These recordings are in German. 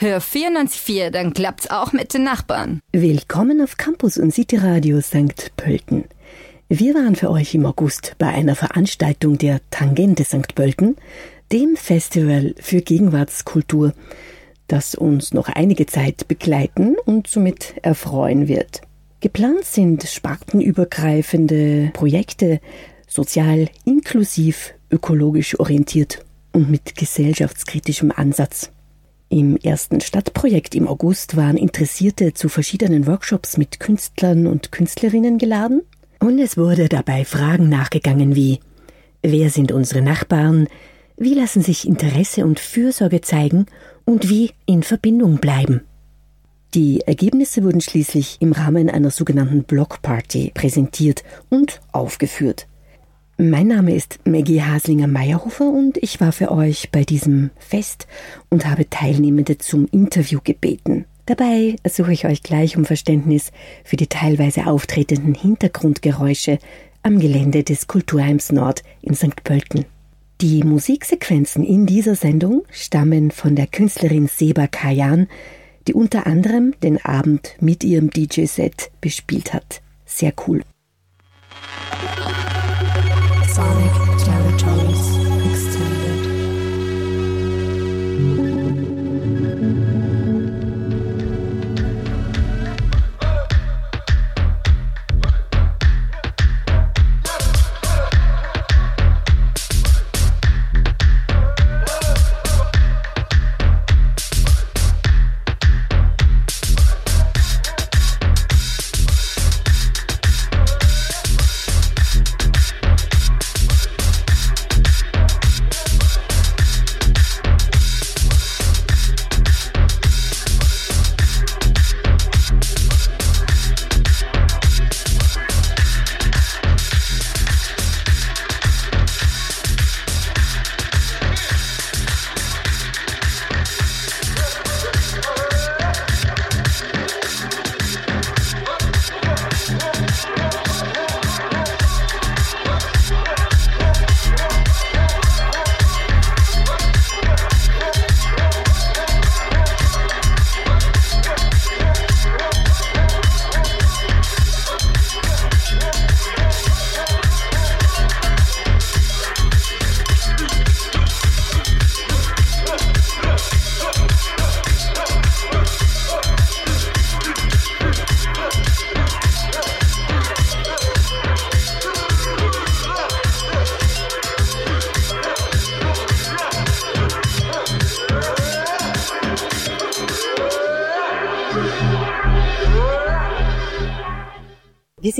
Hör 94.4, dann klappt's auch mit den Nachbarn. Willkommen auf Campus und City Radio St. Pölten. Wir waren für euch im August bei einer Veranstaltung der Tangente St. Pölten, dem Festival für Gegenwartskultur, das uns noch einige Zeit begleiten und somit erfreuen wird. Geplant sind spartenübergreifende Projekte, sozial inklusiv, ökologisch orientiert und mit gesellschaftskritischem Ansatz. Im ersten Stadtprojekt im August waren Interessierte zu verschiedenen Workshops mit Künstlern und Künstlerinnen geladen und es wurde dabei Fragen nachgegangen wie Wer sind unsere Nachbarn? Wie lassen sich Interesse und Fürsorge zeigen und wie in Verbindung bleiben? Die Ergebnisse wurden schließlich im Rahmen einer sogenannten Blockparty präsentiert und aufgeführt. Mein Name ist Maggie Haslinger-Meyerhofer und ich war für euch bei diesem Fest und habe Teilnehmende zum Interview gebeten. Dabei ersuche ich euch gleich um Verständnis für die teilweise auftretenden Hintergrundgeräusche am Gelände des Kulturheims Nord in St. Pölten. Die Musiksequenzen in dieser Sendung stammen von der Künstlerin Seba Kayan, die unter anderem den Abend mit ihrem DJ-Set bespielt hat. Sehr cool.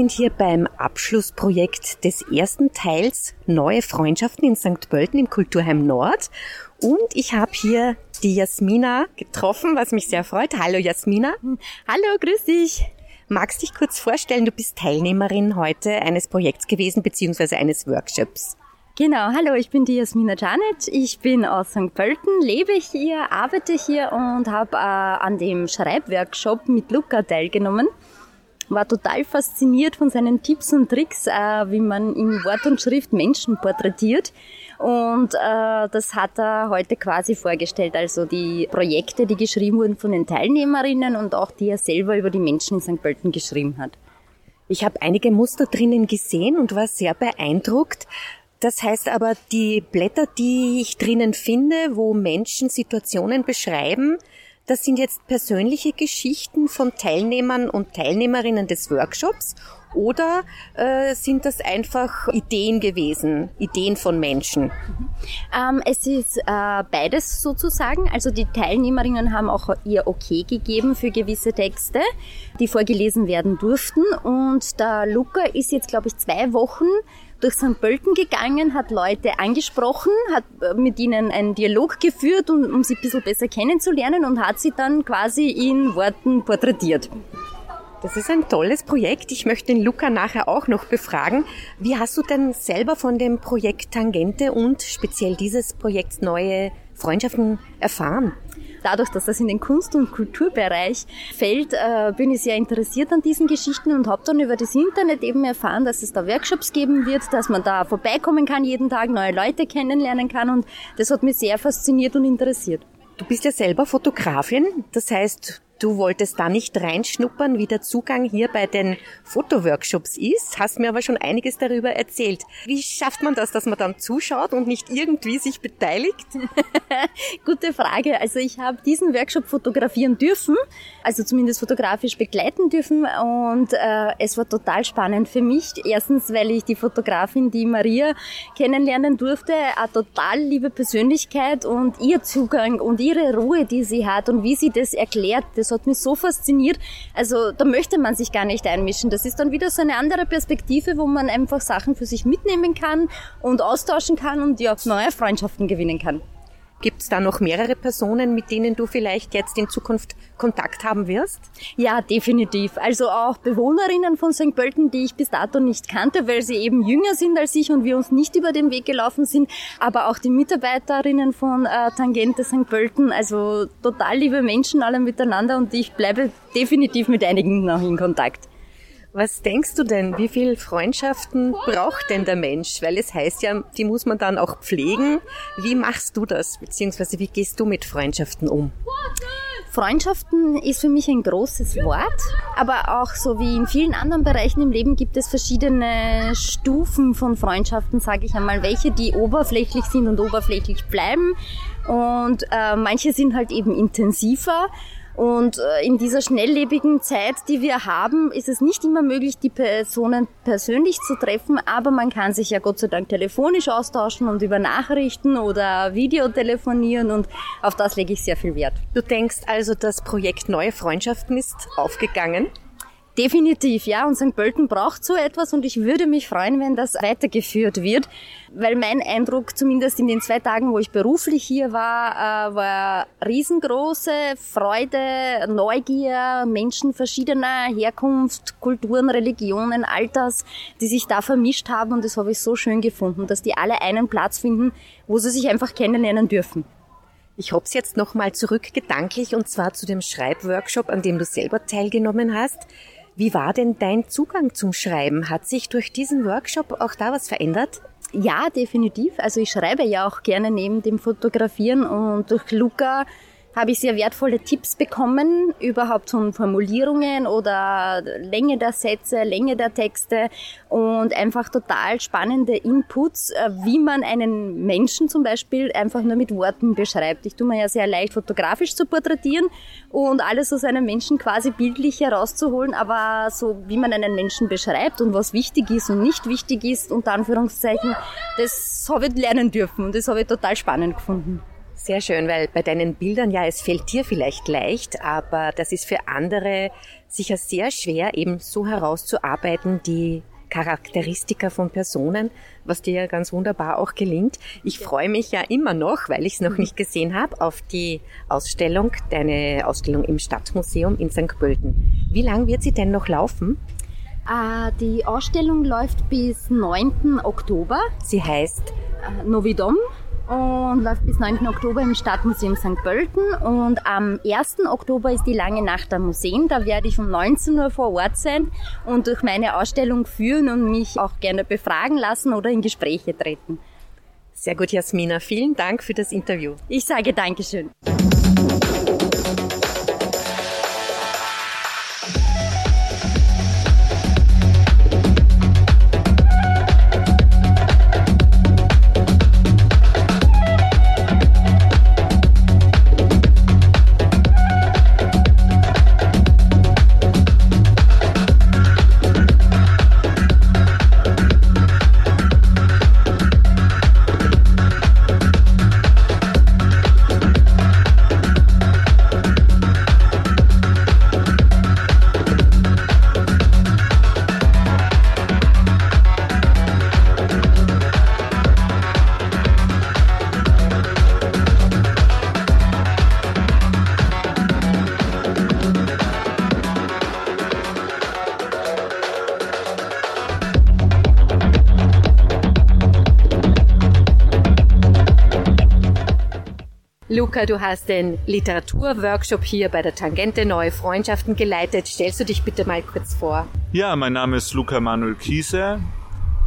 Sind hier beim Abschlussprojekt des ersten Teils Neue Freundschaften in St. Pölten im Kulturheim Nord. Und ich habe hier die Jasmina getroffen, was mich sehr freut. Hallo Jasmina. Hallo, grüß dich. Magst dich kurz vorstellen, du bist Teilnehmerin heute eines Projekts gewesen, beziehungsweise eines Workshops. Genau, hallo, ich bin die Jasmina Janet. Ich bin aus St. Pölten, lebe hier, arbeite hier und habe äh, an dem Schreibworkshop mit Luca teilgenommen war total fasziniert von seinen Tipps und Tricks, äh, wie man in Wort und Schrift Menschen porträtiert. Und äh, das hat er heute quasi vorgestellt, also die Projekte, die geschrieben wurden von den Teilnehmerinnen und auch die er selber über die Menschen in St. Pölten geschrieben hat. Ich habe einige Muster drinnen gesehen und war sehr beeindruckt. Das heißt aber, die Blätter, die ich drinnen finde, wo Menschen Situationen beschreiben, das sind jetzt persönliche Geschichten von Teilnehmern und Teilnehmerinnen des Workshops oder äh, sind das einfach Ideen gewesen, Ideen von Menschen? Ähm, es ist äh, beides sozusagen. Also die Teilnehmerinnen haben auch ihr Okay gegeben für gewisse Texte, die vorgelesen werden durften. Und der Luca ist jetzt, glaube ich, zwei Wochen durch St. Pölten gegangen, hat Leute angesprochen, hat äh, mit ihnen einen Dialog geführt, um, um sie ein bisschen besser kennenzulernen und hat sie dann quasi in Worten porträtiert. Das ist ein tolles Projekt. Ich möchte den Luca nachher auch noch befragen. Wie hast du denn selber von dem Projekt Tangente und speziell dieses Projekts neue Freundschaften erfahren? Dadurch, dass das in den Kunst- und Kulturbereich fällt, äh, bin ich sehr interessiert an diesen Geschichten und habe dann über das Internet eben erfahren, dass es da Workshops geben wird, dass man da vorbeikommen kann jeden Tag, neue Leute kennenlernen kann und das hat mich sehr fasziniert und interessiert. Du bist ja selber Fotografin, das heißt, Du wolltest da nicht reinschnuppern, wie der Zugang hier bei den Fotoworkshops ist, hast mir aber schon einiges darüber erzählt. Wie schafft man das, dass man dann zuschaut und nicht irgendwie sich beteiligt? Gute Frage. Also ich habe diesen Workshop fotografieren dürfen, also zumindest fotografisch begleiten dürfen und äh, es war total spannend für mich. Erstens, weil ich die Fotografin, die Maria, kennenlernen durfte, eine total liebe Persönlichkeit und ihr Zugang und ihre Ruhe, die sie hat und wie sie das erklärt, das das hat mich so fasziniert. Also da möchte man sich gar nicht einmischen. Das ist dann wieder so eine andere Perspektive, wo man einfach Sachen für sich mitnehmen kann und austauschen kann und ja, neue Freundschaften gewinnen kann. Gibt es da noch mehrere Personen, mit denen du vielleicht jetzt in Zukunft Kontakt haben wirst? Ja, definitiv. Also auch Bewohnerinnen von St. Pölten, die ich bis dato nicht kannte, weil sie eben jünger sind als ich und wir uns nicht über den Weg gelaufen sind. Aber auch die Mitarbeiterinnen von äh, Tangente St. Pölten. Also total liebe Menschen alle miteinander und ich bleibe definitiv mit einigen noch in Kontakt. Was denkst du denn, wie viel Freundschaften braucht denn der Mensch? Weil es heißt ja, die muss man dann auch pflegen. Wie machst du das? Beziehungsweise wie gehst du mit Freundschaften um? Freundschaften ist für mich ein großes Wort, aber auch so wie in vielen anderen Bereichen im Leben gibt es verschiedene Stufen von Freundschaften, sage ich einmal, welche die oberflächlich sind und oberflächlich bleiben und äh, manche sind halt eben intensiver und äh, in dieser schnelllebigen Zeit, die wir haben, ist es nicht immer möglich, die Personen persönlich zu treffen, aber man kann sich ja Gott sei Dank telefonisch austauschen und über Nachrichten oder Videotelefonieren und auf das lege ich sehr viel Wert. Du denkst also, das Projekt Neue Freundschaften ist aufgegangen? Definitiv, ja. Und St. Pölten braucht so etwas und ich würde mich freuen, wenn das weitergeführt wird, weil mein Eindruck, zumindest in den zwei Tagen, wo ich beruflich hier war, äh, war riesengroße Freude, Neugier, Menschen verschiedener Herkunft, Kulturen, Religionen, Alters, die sich da vermischt haben und das habe ich so schön gefunden, dass die alle einen Platz finden, wo sie sich einfach kennenlernen dürfen. Ich hob's jetzt nochmal zurück gedanklich und zwar zu dem Schreibworkshop, an dem du selber teilgenommen hast. Wie war denn dein Zugang zum Schreiben? Hat sich durch diesen Workshop auch da was verändert? Ja, definitiv. Also ich schreibe ja auch gerne neben dem Fotografieren und durch Luca habe ich sehr wertvolle Tipps bekommen, überhaupt von Formulierungen oder Länge der Sätze, Länge der Texte und einfach total spannende Inputs, äh, wie man einen Menschen zum Beispiel einfach nur mit Worten beschreibt. Ich tue mir ja sehr leicht fotografisch zu porträtieren und alles aus einem Menschen quasi bildlich herauszuholen, aber so wie man einen Menschen beschreibt und was wichtig ist und nicht wichtig ist, unter Anführungszeichen, das habe ich lernen dürfen und das habe ich total spannend gefunden. Sehr schön, weil bei deinen Bildern, ja, es fällt dir vielleicht leicht, aber das ist für andere sicher sehr schwer, eben so herauszuarbeiten, die Charakteristika von Personen, was dir ja ganz wunderbar auch gelingt. Ich freue mich ja immer noch, weil ich es noch nicht gesehen habe, auf die Ausstellung, deine Ausstellung im Stadtmuseum in St. Pölten. Wie lang wird sie denn noch laufen? Uh, die Ausstellung läuft bis 9. Oktober. Sie heißt uh, Novidom und läuft bis 9. Oktober im Stadtmuseum St. Pölten. Und am 1. Oktober ist die lange Nacht am Museum. Da werde ich um 19 Uhr vor Ort sein und durch meine Ausstellung führen und mich auch gerne befragen lassen oder in Gespräche treten. Sehr gut, Jasmina. Vielen Dank für das Interview. Ich sage Dankeschön. Luca, du hast den Literaturworkshop hier bei der Tangente Neue Freundschaften geleitet. Stellst du dich bitte mal kurz vor? Ja, mein Name ist Luca Manuel Kiese.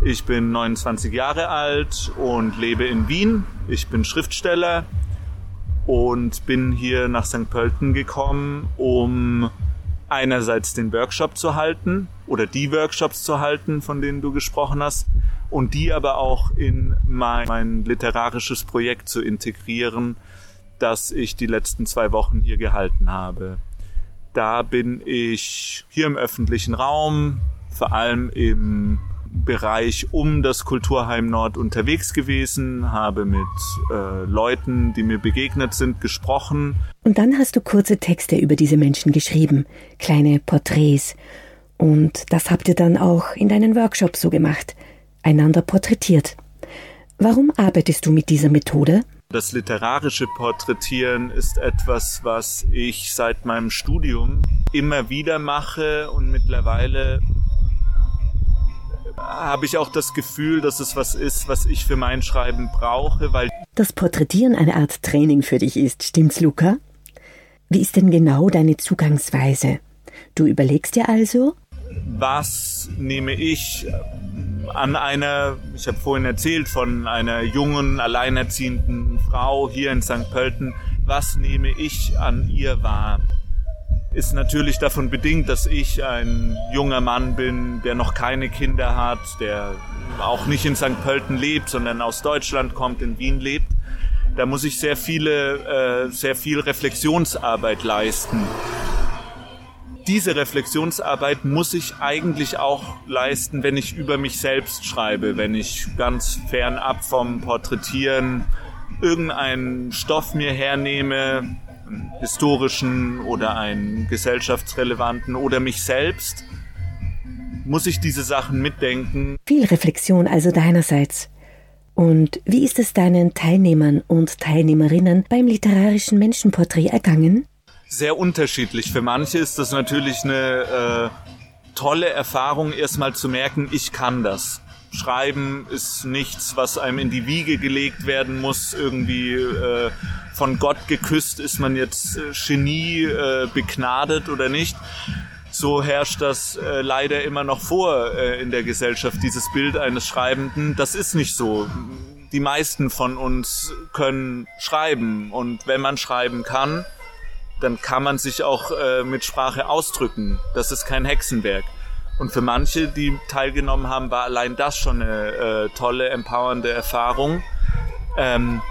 Ich bin 29 Jahre alt und lebe in Wien. Ich bin Schriftsteller und bin hier nach St. Pölten gekommen, um einerseits den Workshop zu halten oder die Workshops zu halten, von denen du gesprochen hast, und die aber auch in mein, mein literarisches Projekt zu integrieren, das ich die letzten zwei Wochen hier gehalten habe. Da bin ich hier im öffentlichen Raum, vor allem im Bereich um das Kulturheim Nord unterwegs gewesen, habe mit äh, Leuten, die mir begegnet sind, gesprochen. Und dann hast du kurze Texte über diese Menschen geschrieben, kleine Porträts. Und das habt ihr dann auch in deinen Workshops so gemacht, einander porträtiert. Warum arbeitest du mit dieser Methode? Das literarische Porträtieren ist etwas, was ich seit meinem Studium immer wieder mache und mittlerweile habe ich auch das Gefühl, dass es was ist, was ich für mein Schreiben brauche, weil das Porträtieren eine Art Training für dich ist, stimmt's, Luca? Wie ist denn genau deine Zugangsweise? Du überlegst dir also, was nehme ich an einer, ich habe vorhin erzählt von einer jungen, alleinerziehenden Frau hier in St. Pölten, was nehme ich an ihr wahr? Ist natürlich davon bedingt, dass ich ein junger Mann bin, der noch keine Kinder hat, der auch nicht in St. Pölten lebt, sondern aus Deutschland kommt, in Wien lebt. Da muss ich sehr viele, äh, sehr viel Reflexionsarbeit leisten diese Reflexionsarbeit muss ich eigentlich auch leisten, wenn ich über mich selbst schreibe, wenn ich ganz fernab vom Porträtieren irgendeinen Stoff mir hernehme, einen historischen oder einen gesellschaftsrelevanten oder mich selbst, muss ich diese Sachen mitdenken. Viel Reflexion also deinerseits. Und wie ist es deinen Teilnehmern und Teilnehmerinnen beim literarischen Menschenporträt ergangen? Sehr unterschiedlich. Für manche ist das natürlich eine äh, tolle Erfahrung, erstmal zu merken, ich kann das. Schreiben ist nichts, was einem in die Wiege gelegt werden muss. Irgendwie äh, von Gott geküsst ist man jetzt äh, Genie äh, begnadet oder nicht. So herrscht das äh, leider immer noch vor äh, in der Gesellschaft, dieses Bild eines Schreibenden. Das ist nicht so. Die meisten von uns können schreiben und wenn man schreiben kann, dann kann man sich auch äh, mit Sprache ausdrücken. Das ist kein Hexenwerk. Und für manche, die teilgenommen haben, war allein das schon eine äh, tolle, empowernde Erfahrung. Ähm,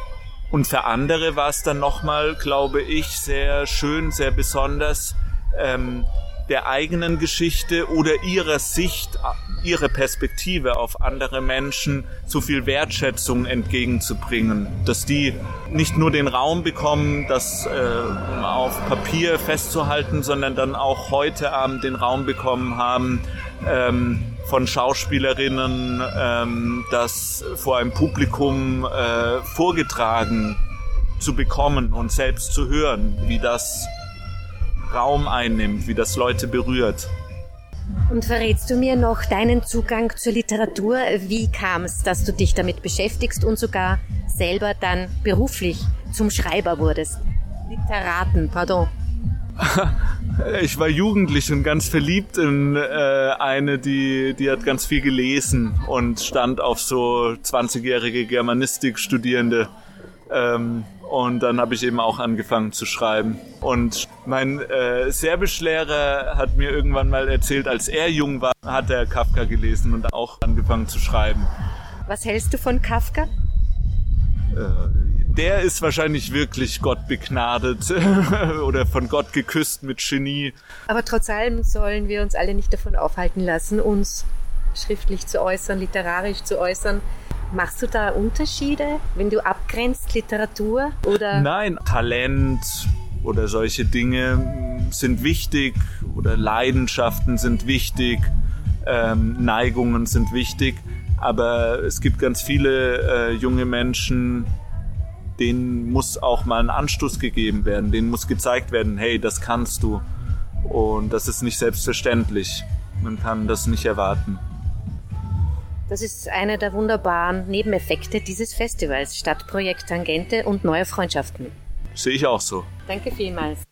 und für andere war es dann nochmal, glaube ich, sehr schön, sehr besonders, ähm, der eigenen Geschichte oder ihrer Sicht, ihre Perspektive auf andere Menschen so viel Wertschätzung entgegenzubringen, dass die nicht nur den Raum bekommen, das äh, auf Papier festzuhalten, sondern dann auch heute Abend den Raum bekommen haben, ähm, von Schauspielerinnen ähm, das vor einem Publikum äh, vorgetragen zu bekommen und selbst zu hören, wie das Raum einnimmt, wie das Leute berührt. Und verrätst du mir noch deinen Zugang zur Literatur? Wie kam es, dass du dich damit beschäftigst und sogar selber dann beruflich zum Schreiber wurdest? Literaten, pardon. Ich war jugendlich und ganz verliebt in äh, eine, die, die hat ganz viel gelesen und stand auf so 20-jährige Germanistik-Studierende. Ähm, und dann habe ich eben auch angefangen zu schreiben. Und mein äh, Serbischlehrer hat mir irgendwann mal erzählt, als er jung war, hat er Kafka gelesen und auch angefangen zu schreiben. Was hältst du von Kafka? Äh, der ist wahrscheinlich wirklich Gott begnadet oder von Gott geküsst mit Genie. Aber trotz allem sollen wir uns alle nicht davon aufhalten lassen, uns schriftlich zu äußern, literarisch zu äußern. Machst du da Unterschiede, wenn du abgrenzt Literatur oder? Nein, Talent oder solche Dinge sind wichtig oder Leidenschaften sind wichtig, ähm, Neigungen sind wichtig, aber es gibt ganz viele äh, junge Menschen, denen muss auch mal ein Anstoß gegeben werden, denen muss gezeigt werden, hey, das kannst du und das ist nicht selbstverständlich. Man kann das nicht erwarten. Das ist einer der wunderbaren Nebeneffekte dieses Festivals, Stadtprojekt Tangente und neue Freundschaften. Sehe ich auch so. Danke vielmals.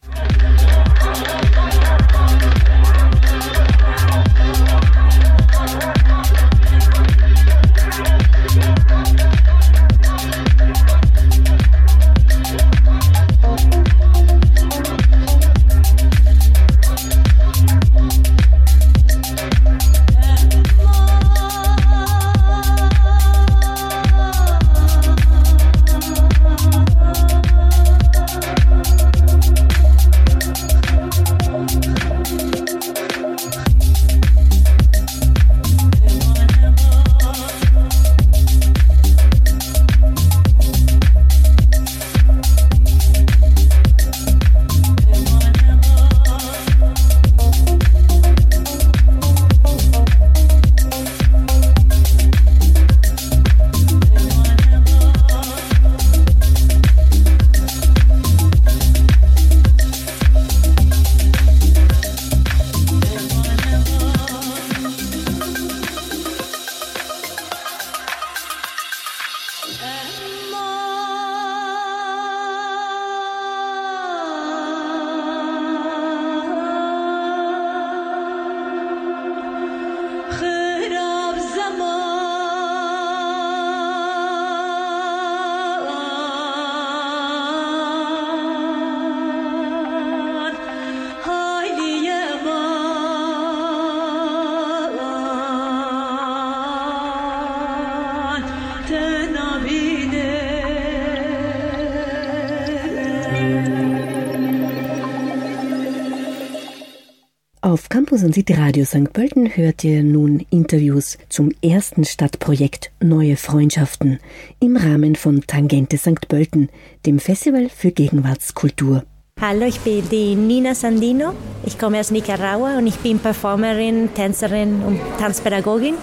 Campus und City Radio St. Pölten hört ihr nun Interviews zum ersten Stadtprojekt Neue Freundschaften im Rahmen von Tangente St. Pölten, dem Festival für Gegenwartskultur. Hallo, ich bin die Nina Sandino. Ich komme aus Nicaragua und ich bin Performerin, Tänzerin und Tanzpädagogin.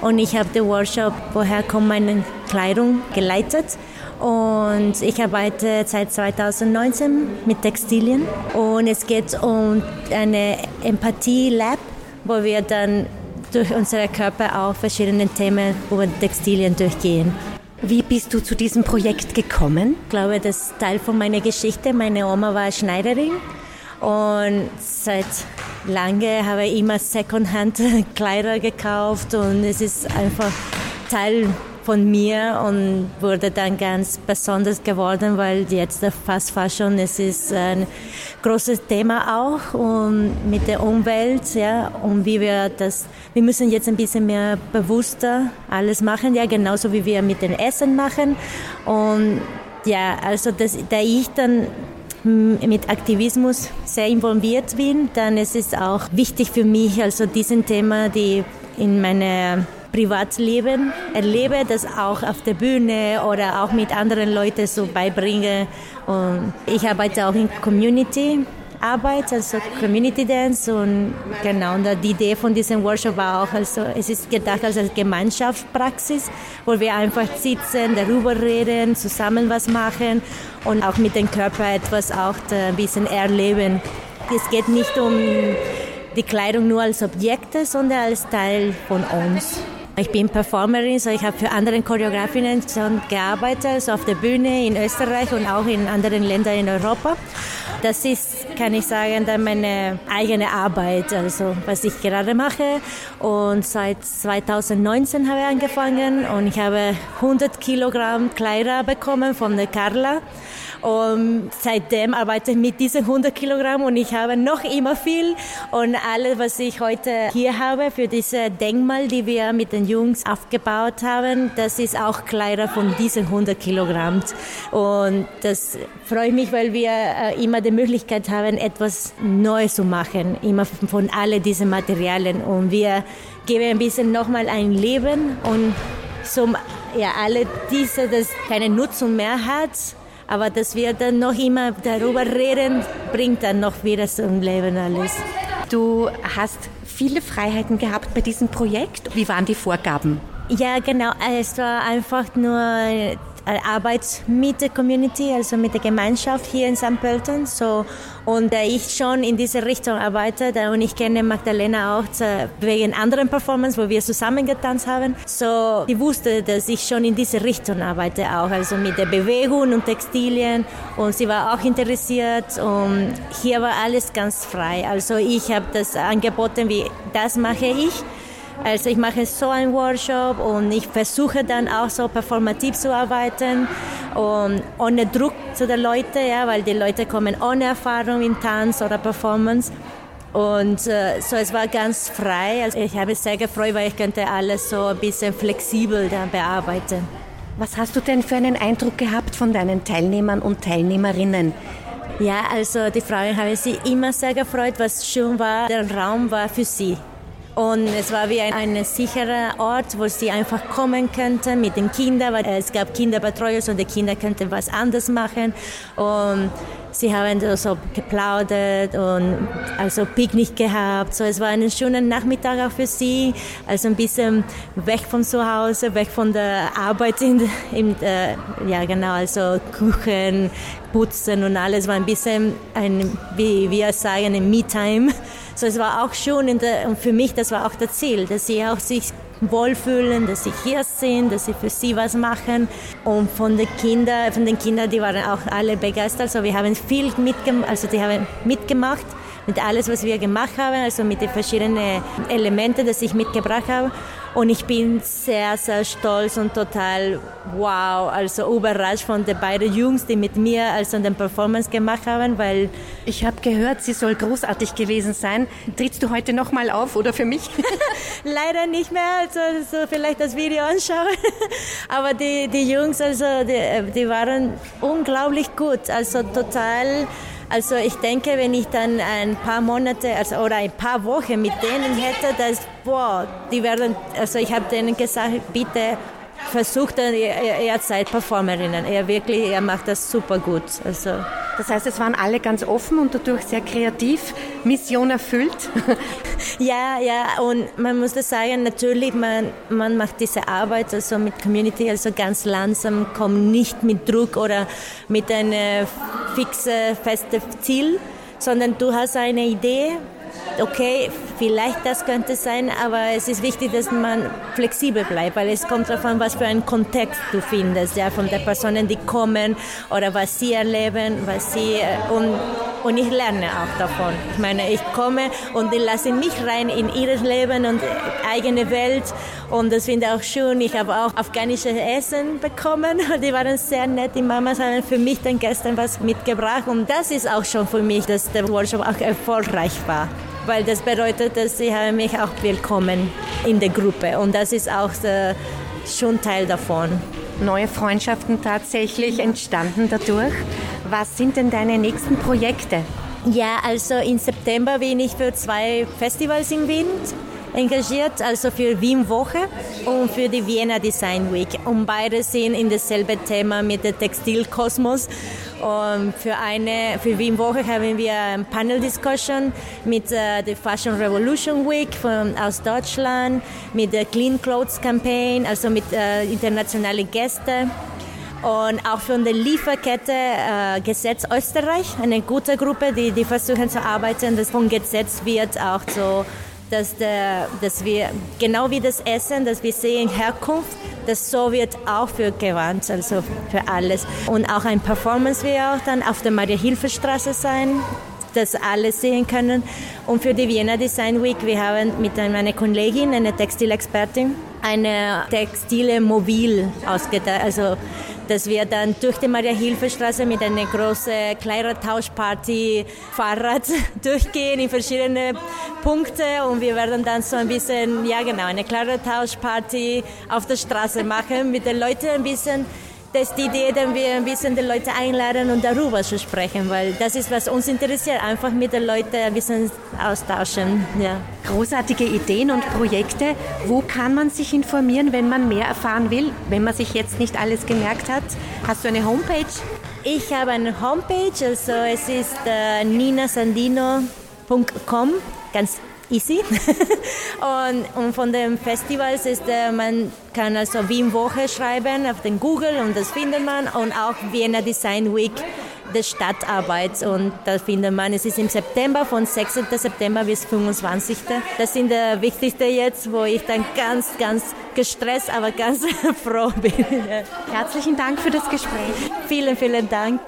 Und ich habe den Workshop Woher kommt meine Kleidung geleitet. Und ich arbeite seit 2019 mit Textilien. Und es geht um eine Empathie-Lab, wo wir dann durch unsere Körper auch verschiedene Themen über Textilien durchgehen. Wie bist du zu diesem Projekt gekommen? Ich glaube, das ist Teil von meiner Geschichte. Meine Oma war Schneiderin und seit lange habe ich immer Secondhand Kleider gekauft und es ist einfach Teil von mir und wurde dann ganz besonders geworden, weil jetzt Fast Fashion, es ist ein großes Thema auch und mit der Umwelt, ja, und wie wir das, wir müssen jetzt ein bisschen mehr bewusster alles machen, ja, genauso wie wir mit den Essen machen und ja, also das, da ich dann mit Aktivismus sehr involviert bin, dann ist es auch wichtig für mich, also diesen Thema, die in meine Privatleben erlebe, das auch auf der Bühne oder auch mit anderen Leuten so beibringe. Und ich arbeite auch in Community. Arbeit, also Community Dance und genau, und die Idee von diesem Workshop war auch, also es ist gedacht als Gemeinschaftspraxis, wo wir einfach sitzen, darüber reden, zusammen was machen und auch mit dem Körper etwas auch ein bisschen erleben. Es geht nicht um die Kleidung nur als Objekte, sondern als Teil von uns. Ich bin Performerin, so ich habe für andere Choreografinnen schon gearbeitet, so auf der Bühne in Österreich und auch in anderen Ländern in Europa. Das ist, kann ich sagen, dann meine eigene Arbeit, also was ich gerade mache. Und seit 2019 habe ich angefangen und ich habe 100 Kilogramm Kleider bekommen von der Carla. Und seitdem arbeite ich mit diesen 100 Kilogramm und ich habe noch immer viel. Und alles, was ich heute hier habe für diese Denkmal, die wir mit den Jungs aufgebaut haben, das ist auch Kleider von diesen 100 Kilogramm. Und das freut mich, weil wir äh, immer die Möglichkeit haben, etwas Neues zu machen, immer von all diesen Materialien. Und wir geben ein bisschen nochmal ein Leben und so ja, alle diese, das keine Nutzung mehr hat, aber dass wir dann noch immer darüber reden, bringt dann noch wieder zum Leben alles. Du hast viele Freiheiten gehabt bei diesem Projekt. Wie waren die Vorgaben? Ja, genau. Es war einfach nur Arbeit mit der Community, also mit der Gemeinschaft hier in St. Pölten. So, und äh, ich schon in diese Richtung arbeite und ich kenne Magdalena auch wegen anderen Performance, wo wir zusammen getanzt haben. So, die wusste, dass ich schon in diese Richtung arbeite auch, also mit der Bewegung und Textilien und sie war auch interessiert und hier war alles ganz frei. Also ich habe das angeboten, wie das mache ich also ich mache so einen Workshop und ich versuche dann auch so performativ zu arbeiten und ohne Druck zu den Leuten, ja, weil die Leute kommen ohne Erfahrung in Tanz oder Performance. Und äh, so, es war ganz frei. Also ich habe mich sehr gefreut, weil ich könnte alles so ein bisschen flexibel da bearbeiten. Was hast du denn für einen Eindruck gehabt von deinen Teilnehmern und Teilnehmerinnen? Ja, also die Frauen haben sich immer sehr gefreut. Was schön war, der Raum war für sie. Und es war wie ein, ein sicherer Ort, wo sie einfach kommen könnten mit den Kindern, weil es gab Kinderbetreuer und die Kinder könnten was anderes machen. Und sie haben so geplaudert und also Picknick gehabt. So, es war ein schöner Nachmittag auch für sie. Also ein bisschen weg von zu Hause, weg von der Arbeit in, in äh, ja genau, also Kuchen, Putzen und alles war ein bisschen ein, wie wir sagen, ein Me-Time. So, es war auch schön der, und für mich, das war auch das Ziel, dass sie auch sich wohlfühlen, dass sie hier sind, dass sie für sie was machen. Und von den Kindern, von den Kindern, die waren auch alle begeistert. Also wir haben viel mitgemacht, also die haben mitgemacht mit alles, was wir gemacht haben, also mit den verschiedenen Elementen, die ich mitgebracht habe. Und ich bin sehr, sehr stolz und total wow, also überrascht von den beiden Jungs, die mit mir also den Performance gemacht haben, weil ich habe gehört, sie soll großartig gewesen sein. Trittst du heute noch mal auf oder für mich? Leider nicht mehr, also, also vielleicht das Video anschauen. Aber die, die Jungs, also die, die waren unglaublich gut, also total Also ich denke, wenn ich dann ein paar Monate also, oder ein paar Wochen mit denen hätte, dass, boah, die werden, also ich habe denen gesagt, bitte versucht er, er seid Performerinnen. Er wirklich, er macht das super gut. Also. Das heißt, es waren alle ganz offen und dadurch sehr kreativ, Mission erfüllt. ja, ja, und man muss das sagen, natürlich, man, man macht diese Arbeit also mit Community also ganz langsam, kommt nicht mit Druck oder mit einem fixen, festen Ziel, sondern du hast eine Idee, okay, vielleicht das könnte sein, aber es ist wichtig, dass man flexibel bleibt, weil es kommt darauf an, was für einen Kontext du findest, ja, von den Personen, die kommen oder was sie erleben, was sie äh, und und ich lerne auch davon. Ich meine, ich komme und die lassen mich rein in ihr Leben und eigene Welt und das finde ich auch schön. Ich habe auch afghanisches Essen bekommen. Die waren sehr nett. Die Mamas haben für mich dann gestern was mitgebracht und das ist auch schon für mich, dass der Workshop auch erfolgreich war weil das bedeutet, dass sie haben mich auch willkommen in der Gruppe und das ist auch äh, schon Teil davon. Neue Freundschaften tatsächlich entstanden dadurch. Was sind denn deine nächsten Projekte? Ja, also im September bin ich für zwei Festivals in Wien engagiert, also für Wien Woche und für die Vienna Design Week. Und beide sind in dasselbe Thema mit der Textilkosmos. Und für eine, für Wien Woche haben wir ein Panel Discussion mit äh, der Fashion Revolution Week von, aus Deutschland, mit der Clean Clothes Campaign, also mit äh, internationalen Gästen. Und auch von der Lieferkette äh, Gesetz Österreich, eine gute Gruppe, die, die versuchen zu arbeiten, dass vom Gesetz wird auch so dass, der, dass wir genau wie das Essen, dass wir sehen Herkunft, das so wird auch für Gewand, also für alles. Und auch ein Performance wird auch dann auf der Maria-Hilfe-Straße sein, dass alle sehen können. Und für die Vienna Design Week, wir haben mit meiner Kollegin, einer Textilexpertin, eine textile Mobil ausgedacht, also dass wir dann durch die Maria-Hilfe-Straße mit einer großen Kleidertauschparty Fahrrad durchgehen in verschiedene Punkte und wir werden dann so ein bisschen, ja genau, eine Kleidertauschparty auf der Straße machen, mit den Leuten ein bisschen das ist die Idee, dass wir ein bisschen die Leute einladen und darüber zu sprechen, weil das ist, was uns interessiert, einfach mit den Leuten ein bisschen austauschen. Ja. Großartige Ideen und Projekte. Wo kann man sich informieren, wenn man mehr erfahren will, wenn man sich jetzt nicht alles gemerkt hat? Hast du eine Homepage? Ich habe eine Homepage, also es ist äh, ninasandino.com, ganz easy. und, und, von den Festivals ist, äh, man kann also Wien Woche schreiben auf den Google und das findet man und auch Vienna Design Week der Stadtarbeit und da findet man, es ist im September von 6. September bis 25. Das sind der wichtigste jetzt, wo ich dann ganz, ganz gestresst, aber ganz froh bin. Herzlichen Dank für das Gespräch. Vielen, vielen Dank.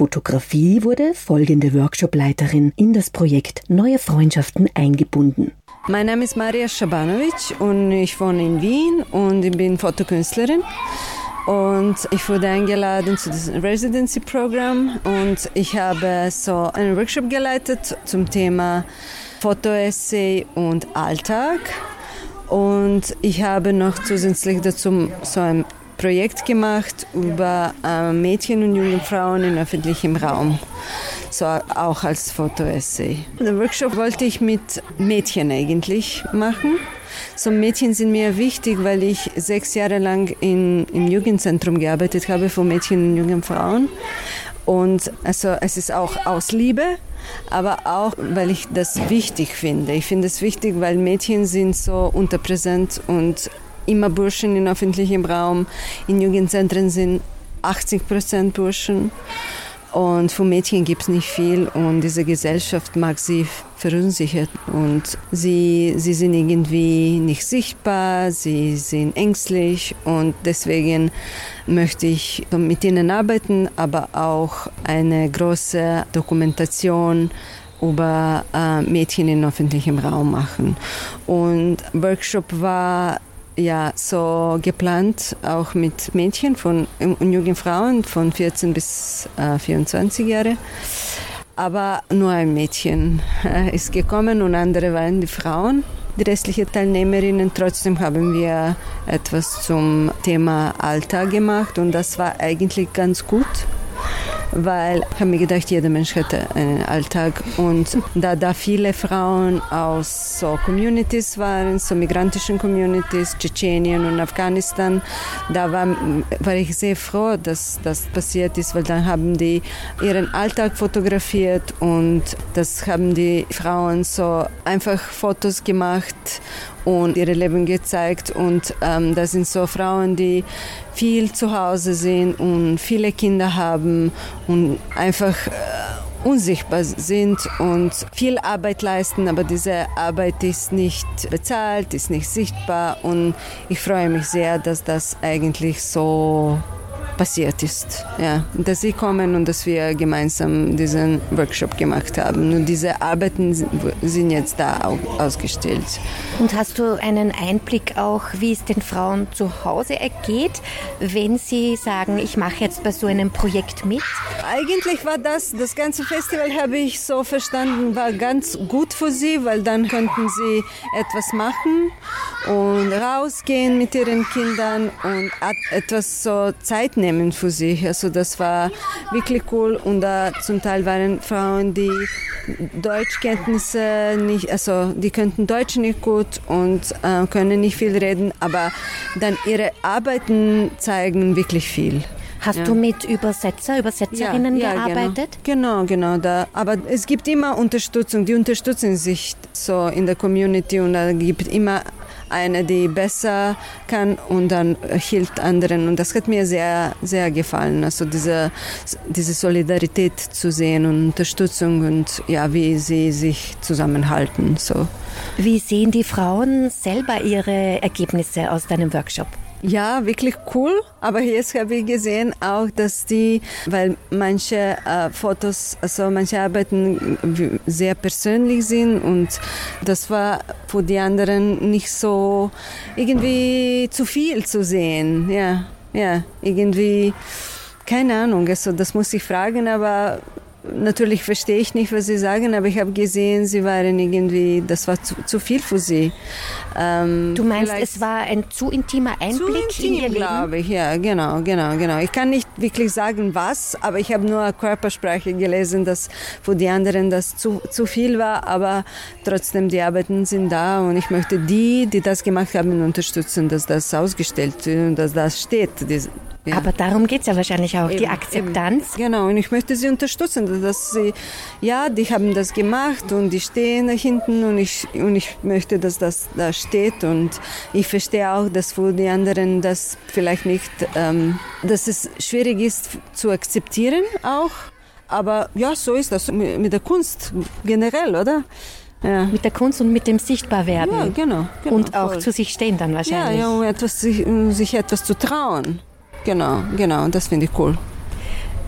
Fotografie wurde folgende Workshopleiterin in das Projekt Neue Freundschaften eingebunden. Mein Name ist Maria Schabanovic und ich wohne in Wien und ich bin Fotokünstlerin. Und ich wurde eingeladen zu diesem Residency-Programm und ich habe so einen Workshop geleitet zum Thema Fotoessay und Alltag. Und ich habe noch zusätzlich dazu so ein Projekt gemacht über äh, Mädchen und junge Frauen in öffentlichem Raum, so auch als Fotoessay. Den Workshop wollte ich mit Mädchen eigentlich machen. So Mädchen sind mir wichtig, weil ich sechs Jahre lang in, im Jugendzentrum gearbeitet habe für Mädchen und junge Frauen. Und also es ist auch aus Liebe, aber auch, weil ich das wichtig finde. Ich finde es wichtig, weil Mädchen sind so unterpräsent und immer Burschen im öffentlichen Raum. In Jugendzentren sind 80 Prozent Burschen. Und für Mädchen gibt es nicht viel und diese Gesellschaft mag sie verunsichert und sie, sie sind irgendwie nicht sichtbar, sie sind ängstlich und deswegen möchte ich mit ihnen arbeiten, aber auch eine große Dokumentation über äh, Mädchen im öffentlichen Raum machen. Und Workshop war ja so geplant, auch mit Mädchen von, und jungen Frauen von 14 bis äh, 24 Jahre. Aber nur ein Mädchen äh, ist gekommen und andere waren die Frauen, die restlichen Teilnehmerinnen. Trotzdem haben wir etwas zum Thema Alter gemacht und das war eigentlich ganz gut weil ich habe mir gedacht, jeder Mensch hätte einen Alltag. Und da da viele Frauen aus so Communities waren, so migrantischen Communities, Tschetschenien und Afghanistan, da war, war ich sehr froh, dass das passiert ist, weil dann haben die ihren Alltag fotografiert und das haben die Frauen so einfach Fotos gemacht und ihre Leben gezeigt. Und ähm, das sind so Frauen, die viel zu Hause sind und viele Kinder haben und einfach äh, unsichtbar sind und viel Arbeit leisten, aber diese Arbeit ist nicht bezahlt, ist nicht sichtbar und ich freue mich sehr, dass das eigentlich so passiert ist. Ja, dass sie kommen und dass wir gemeinsam diesen Workshop gemacht haben. Und diese Arbeiten sind jetzt da auch ausgestellt. Und hast du einen Einblick auch, wie es den Frauen zu Hause ergeht, wenn sie sagen, ich mache jetzt bei so einem Projekt mit? Eigentlich war das, das ganze Festival habe ich so verstanden, war ganz gut für sie, weil dann könnten sie etwas machen und rausgehen mit ihren Kindern und etwas so Zeit nehmen nehmen für sich. Also das war wirklich cool und da zum Teil waren Frauen, die Deutschkenntnisse nicht, also die könnten Deutsch nicht gut und äh, können nicht viel reden, aber dann ihre Arbeiten zeigen wirklich viel. Hast ja. du mit Übersetzer, Übersetzerinnen ja, ja, genau. gearbeitet? Genau, genau. Da. Aber es gibt immer Unterstützung. Die unterstützen sich so in der Community und da gibt immer eine, die besser kann und dann hilft anderen. Und das hat mir sehr, sehr gefallen. Also diese, diese Solidarität zu sehen und Unterstützung und ja, wie sie sich zusammenhalten. So. Wie sehen die Frauen selber ihre Ergebnisse aus deinem Workshop? Ja, wirklich cool. Aber jetzt habe ich gesehen auch, dass die, weil manche äh, Fotos, also manche Arbeiten sehr persönlich sind und das war für die anderen nicht so irgendwie zu viel zu sehen. Ja, ja, irgendwie keine Ahnung. Also das muss ich fragen, aber Natürlich verstehe ich nicht, was Sie sagen, aber ich habe gesehen, Sie waren irgendwie, das war zu, zu viel für Sie. Ähm, du meinst, es war ein zu intimer Einblick zu intim, in Ihr Leben? glaube ich, ja, genau, genau, genau. Ich kann nicht wirklich sagen, was, aber ich habe nur Körpersprache gelesen, dass für die anderen das zu, zu viel war, aber trotzdem, die Arbeiten sind da und ich möchte die, die das gemacht haben, unterstützen, dass das ausgestellt wird und dass das steht, ja. Aber darum geht es ja wahrscheinlich auch, eben, die Akzeptanz. Eben. Genau, und ich möchte sie unterstützen, dass sie, ja, die haben das gemacht und die stehen da hinten und ich, und ich möchte, dass das da steht und ich verstehe auch, dass für die anderen das vielleicht nicht, ähm, dass es schwierig ist zu akzeptieren auch. Aber ja, so ist das mit der Kunst generell, oder? Ja. Mit der Kunst und mit dem Sichtbarwerden. Ja, genau. genau und auch voll. zu sich stehen dann wahrscheinlich. Ja, ja um, etwas, um sich etwas zu trauen. Genau, genau, das finde ich cool.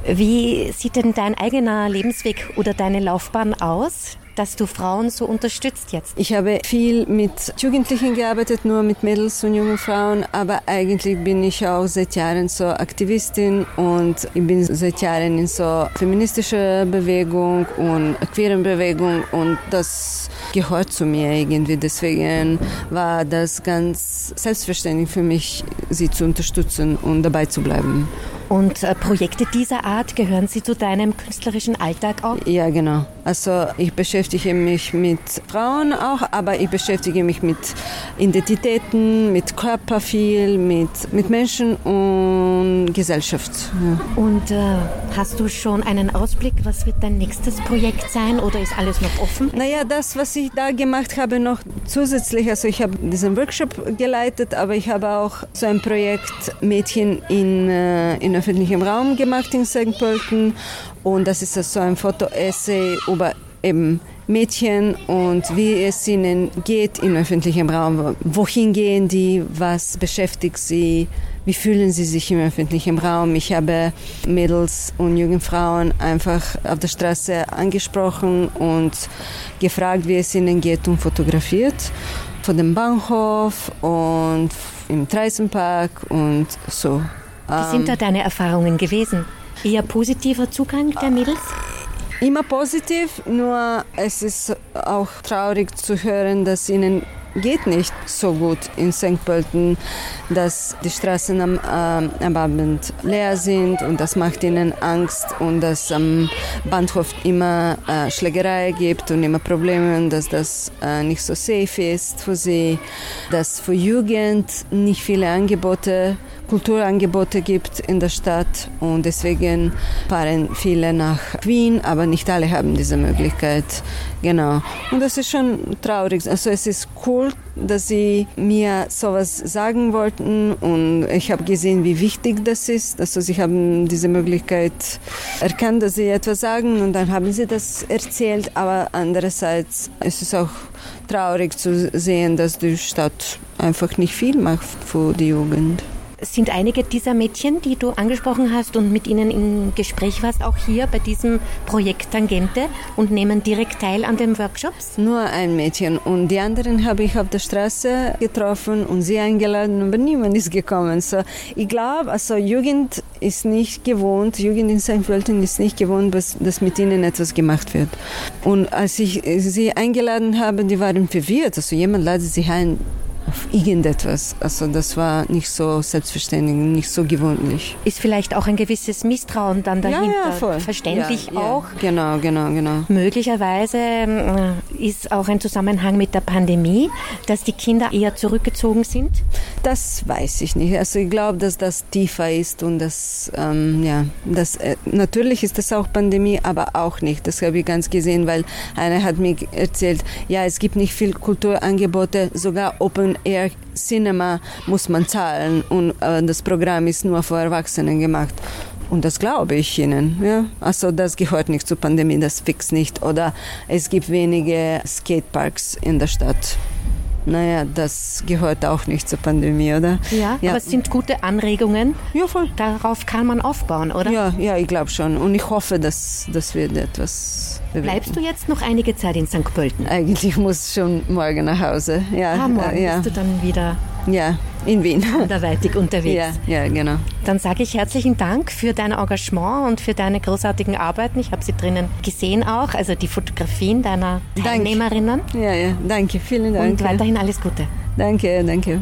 Wie sieht denn dein eigener Lebensweg oder deine Laufbahn aus? Dass du Frauen so unterstützt jetzt? Ich habe viel mit Jugendlichen gearbeitet, nur mit Mädels und jungen Frauen, aber eigentlich bin ich auch seit Jahren so Aktivistin und ich bin seit Jahren in so feministischer Bewegung und queeren Bewegung und das gehört zu mir irgendwie. Deswegen war das ganz selbstverständlich für mich, sie zu unterstützen und dabei zu bleiben. Und äh, Projekte dieser Art, gehören sie zu deinem künstlerischen Alltag auch? Ja, genau. Also ich beschäftige mich mit Frauen auch, aber ich beschäftige mich mit Identitäten, mit Körper viel, mit, mit Menschen und Gesellschaft. Ja. Und äh, hast du schon einen Ausblick, was wird dein nächstes Projekt sein oder ist alles noch offen? Naja, das, was ich da gemacht habe, noch zusätzlich, also ich habe diesen Workshop geleitet, aber ich habe auch so ein Projekt Mädchen in, äh, in öffentlichem Raum gemacht in St. Pölten und das ist so ein Foto-Essay über eben Mädchen und wie es ihnen geht im öffentlichen Raum. Wohin gehen die? Was beschäftigt sie? Wie fühlen sie sich im öffentlichen Raum? Ich habe Mädels und junge Frauen einfach auf der Straße angesprochen und gefragt, wie es ihnen geht und fotografiert. Von dem Bahnhof und im Treisenpark und so. Wie sind da deine Erfahrungen gewesen? Eher positiver Zugang der Mädels? Immer positiv, nur es ist auch traurig zu hören, dass ihnen geht nicht so gut in St. Pölten, dass die Straßen am, äh, am Abend leer sind und das macht ihnen Angst und dass am Bahnhof immer äh, Schlägerei gibt und immer Probleme und dass das äh, nicht so safe ist für sie, dass für Jugend nicht viele Angebote Kulturangebote gibt in der Stadt und deswegen fahren viele nach Wien, aber nicht alle haben diese Möglichkeit. Genau. Und das ist schon traurig. Also es ist cool, dass sie mir sowas sagen wollten und ich habe gesehen, wie wichtig das ist. Also sie haben diese Möglichkeit erkannt, dass sie etwas sagen und dann haben sie das erzählt, aber andererseits ist es auch traurig zu sehen, dass die Stadt einfach nicht viel macht für die Jugend sind einige dieser Mädchen, die du angesprochen hast und mit ihnen im Gespräch warst, auch hier bei diesem Projekt Tangente und nehmen direkt teil an den Workshops? Nur ein Mädchen und die anderen habe ich auf der Straße getroffen und sie eingeladen, aber niemand ist gekommen. So, ich glaube, also Jugend ist nicht gewohnt, Jugend in St. Pölten ist nicht gewohnt, dass, mit ihnen etwas gemacht wird. Und als ich sie eingeladen habe, die waren verwirrt. Also jemand ladet sie ein, auf irgendetwas. Also das war nicht so selbstverständlich, nicht so gewöhnlich. Ist vielleicht auch ein gewisses Misstrauen dann dahinter. Ja, ja, voll. Verständlich ja, auch. Genau, genau, genau. Möglicherweise äh, ist auch ein Zusammenhang mit der Pandemie, dass die Kinder eher zurückgezogen sind? Das weiß ich nicht. Also ich glaube, dass das tiefer ist und das, ähm, ja, das, äh, natürlich ist das auch Pandemie, aber auch nicht. Das habe ich ganz gesehen, weil einer hat mir erzählt, ja, es gibt nicht viel Kulturangebote, sogar Open Air Cinema muss man zahlen und äh, das Programm ist nur für Erwachsene gemacht. Und das glaube ich Ihnen. Ja? Also das gehört nicht zur Pandemie, das fix nicht. Oder es gibt wenige Skateparks in der Stadt. Naja, das gehört auch nicht zur Pandemie, oder? Ja, ja. aber es sind gute Anregungen. Ja, voll. Darauf kann man aufbauen, oder? Ja, ja, ich glaube schon. Und ich hoffe, dass das wird etwas bewegen. Bleibst du jetzt noch einige Zeit in St. Pölten? Eigentlich muss ich schon morgen nach Hause. Ja, ah, morgen ja. bist du dann wieder ja, in Wien. Anderweitig unterwegs. Ja, ja genau. Dann sage ich herzlichen Dank für dein Engagement und für deine großartigen Arbeiten. Ich habe sie drinnen gesehen auch, also die Fotografien deiner Teilnehmerinnen. Danke. Ja, ja, danke, vielen Dank. Und weiterhin alles Gute. Danke, danke.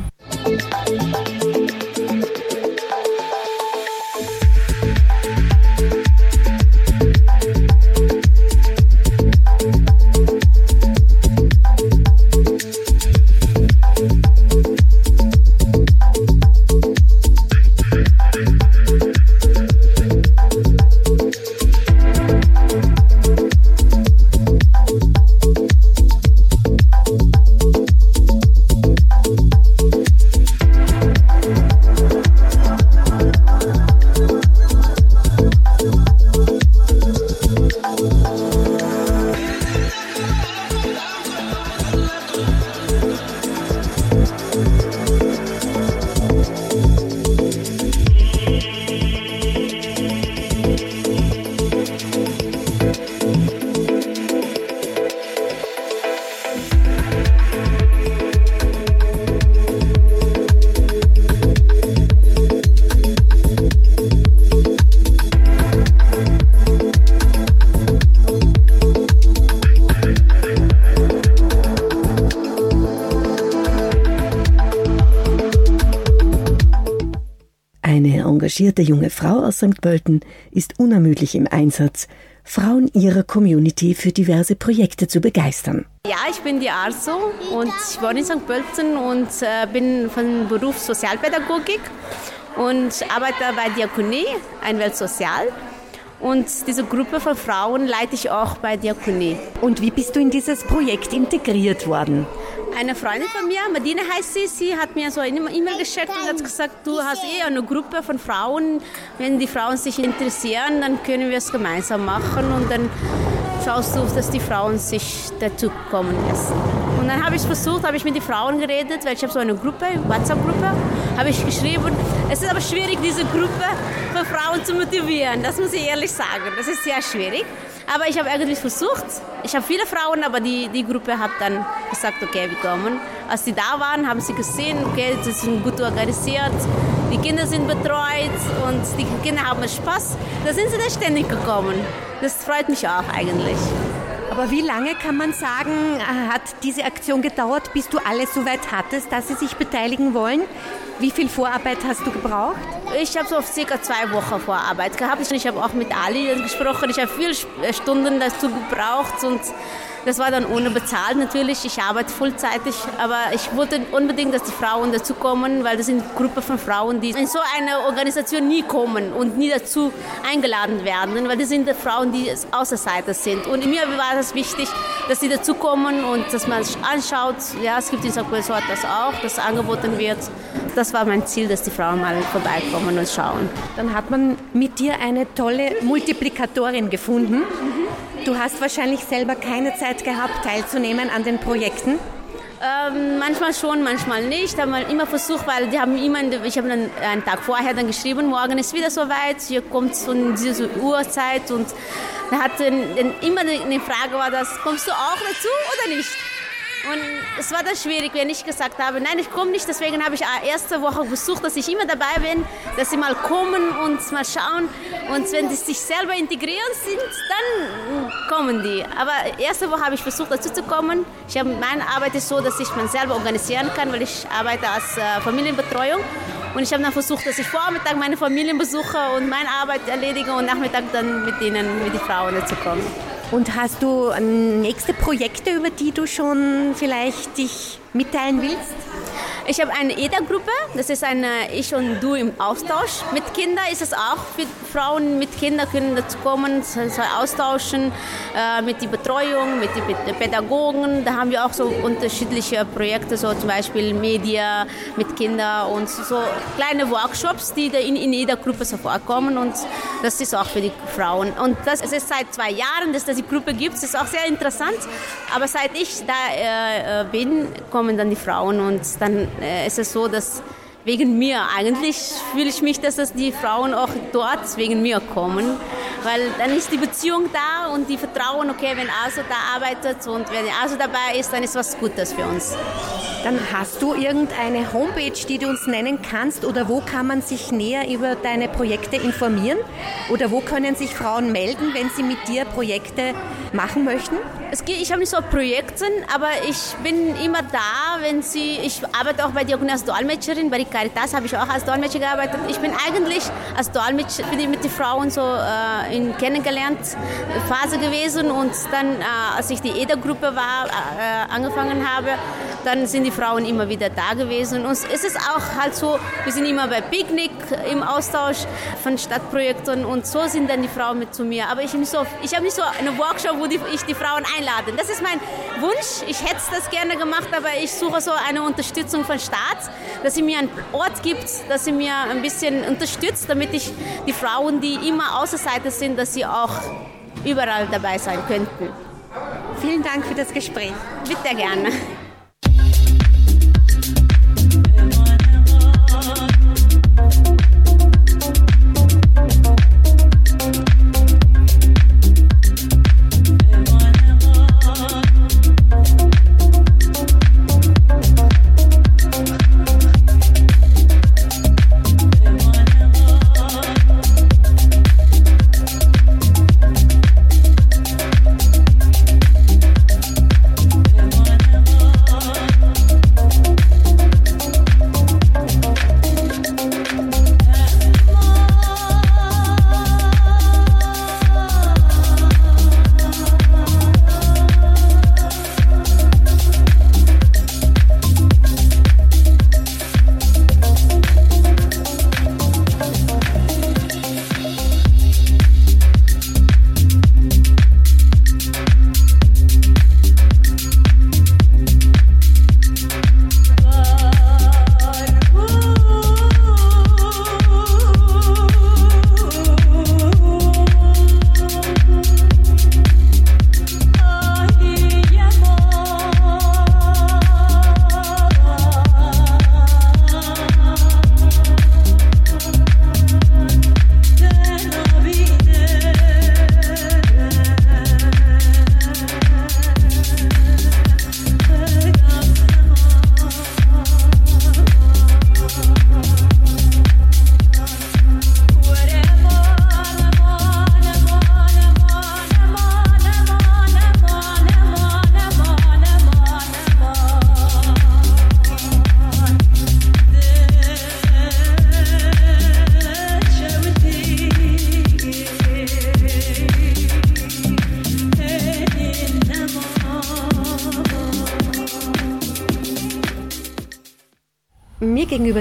Engagierte junge Frau aus St. Pölten ist unermüdlich im Einsatz, Frauen ihrer Community für diverse Projekte zu begeistern. Ja, ich bin die Arso und ich wohne in St. Pölten und äh, bin von Beruf Sozialpädagogik und arbeite bei Diakonie, Einwelt Sozial. Und diese Gruppe von Frauen leite ich auch bei Diakonie. Und wie bist du in dieses Projekt integriert worden? Eine Freundin von mir, Medina heißt sie, sie hat mir so eine E-Mail geschickt und hat gesagt, du hast eh eine Gruppe von Frauen. Wenn die Frauen sich interessieren, dann können wir es gemeinsam machen und dann schaust du, dass die Frauen sich dazu kommen lassen. Und dann habe ich versucht, habe ich mit den Frauen geredet, weil ich habe so eine Gruppe, WhatsApp-Gruppe, habe ich geschrieben. Es ist aber schwierig, diese Gruppe von Frauen zu motivieren. Das muss ich ehrlich sagen. Das ist sehr schwierig. Aber ich habe irgendwie versucht. Ich habe viele Frauen, aber die, die Gruppe hat dann gesagt, okay, wir kommen. Als sie da waren, haben sie gesehen, okay, sie sind gut organisiert, die Kinder sind betreut und die Kinder haben Spaß. Da sind sie dann ständig gekommen. Das freut mich auch eigentlich. Aber wie lange kann man sagen, hat diese Aktion gedauert, bis du alles so weit hattest, dass sie sich beteiligen wollen? Wie viel Vorarbeit hast du gebraucht? Ich habe so circa zwei Wochen Vorarbeit gehabt. Ich habe auch mit Ali gesprochen. Ich habe viele Stunden dazu gebraucht und das war dann ohne bezahlt natürlich. Ich arbeite vollzeitig, aber ich wollte unbedingt, dass die Frauen dazu kommen, weil das sind eine Gruppe von Frauen, die in so eine Organisation nie kommen und nie dazu eingeladen werden, weil das sind die Frauen, die Außerseiter sind. Und mir war das wichtig, dass sie dazu kommen und dass man sich anschaut. Ja, es gibt in St. Resort das auch, das angeboten wird. Das war mein Ziel, dass die Frauen mal vorbeikommen und schauen. Dann hat man mit dir eine tolle Multiplikatorin gefunden. Du hast wahrscheinlich selber keine Zeit gehabt, teilzunehmen an den Projekten. Ähm, manchmal schon, manchmal nicht. Haben immer versucht, weil die haben immer, ich habe dann einen Tag vorher dann geschrieben, morgen ist wieder soweit, hier kommt um diese Uhrzeit und da hat immer eine Frage war das, kommst du auch dazu oder nicht? Und es war dann schwierig, wenn ich gesagt habe, nein, ich komme nicht. Deswegen habe ich erste Woche versucht, dass ich immer dabei bin, dass sie mal kommen und mal schauen. Und wenn sie sich selber integrieren sind, dann kommen die. Aber erste Woche habe ich versucht, dazu zu kommen. Ich habe, meine Arbeit ist so, dass ich man selber organisieren kann, weil ich arbeite als äh, Familienbetreuung. Und ich habe dann versucht, dass ich Vormittag meine Familien besuche und meine Arbeit erledige und Nachmittag dann mit ihnen, mit den Frauen dazu komme. Und hast du nächste Projekte, über die du schon vielleicht dich mitteilen willst? Ich habe eine EDA-Gruppe, das ist eine Ich und Du im Austausch. Mit Kindern ist es auch für Frauen mit Kindern können dazu kommen, austauschen äh, mit der Betreuung, mit den Pädagogen. Da haben wir auch so unterschiedliche Projekte, so zum Beispiel Media mit Kindern und so kleine Workshops, die in, in jeder Gruppe so vorkommen und das ist auch für die Frauen. Und das ist seit zwei Jahren, dass es die Gruppe gibt, das ist auch sehr interessant. Aber seit ich da äh, äh bin, kommen dann die Frauen und dann äh, ist es so, dass wegen mir eigentlich fühle ich mich, dass das die Frauen auch dort wegen mir kommen, weil dann ist die Beziehung da und die Vertrauen, okay, wenn Aso da arbeitet und wenn Aso dabei ist, dann ist was Gutes für uns. Dann hast du irgendeine Homepage, die du uns nennen kannst oder wo kann man sich näher über deine Projekte informieren oder wo können sich Frauen melden, wenn sie mit dir Projekte machen möchten? Es geht, ich habe nicht so Projekte, aber ich bin immer da, wenn sie, ich arbeite auch bei Diakonie als Dolmetscherin, bei Caritas habe ich auch als Dolmetscher gearbeitet. Ich bin eigentlich als Dolmetscher mit den Frauen so äh, in kennengelernt Phase gewesen und dann, äh, als ich die EDA-Gruppe war, äh, angefangen habe, dann sind die Frauen immer wieder da gewesen. Und es ist auch halt so, wir sind immer bei Picknick im Austausch von Stadtprojekten und so sind dann die Frauen mit zu mir. Aber ich so, ich habe nicht so einen Workshop, wo die, ich die Frauen einlade. Das ist mein Wunsch. Ich hätte das gerne gemacht, aber ich suche so eine Unterstützung von Staat, dass sie mir einen Ort gibt, dass sie mir ein bisschen unterstützt, damit ich die Frauen, die immer Außerseiter sind, dass sie auch überall dabei sein könnten. Vielen Dank für das Gespräch. Bitte gerne.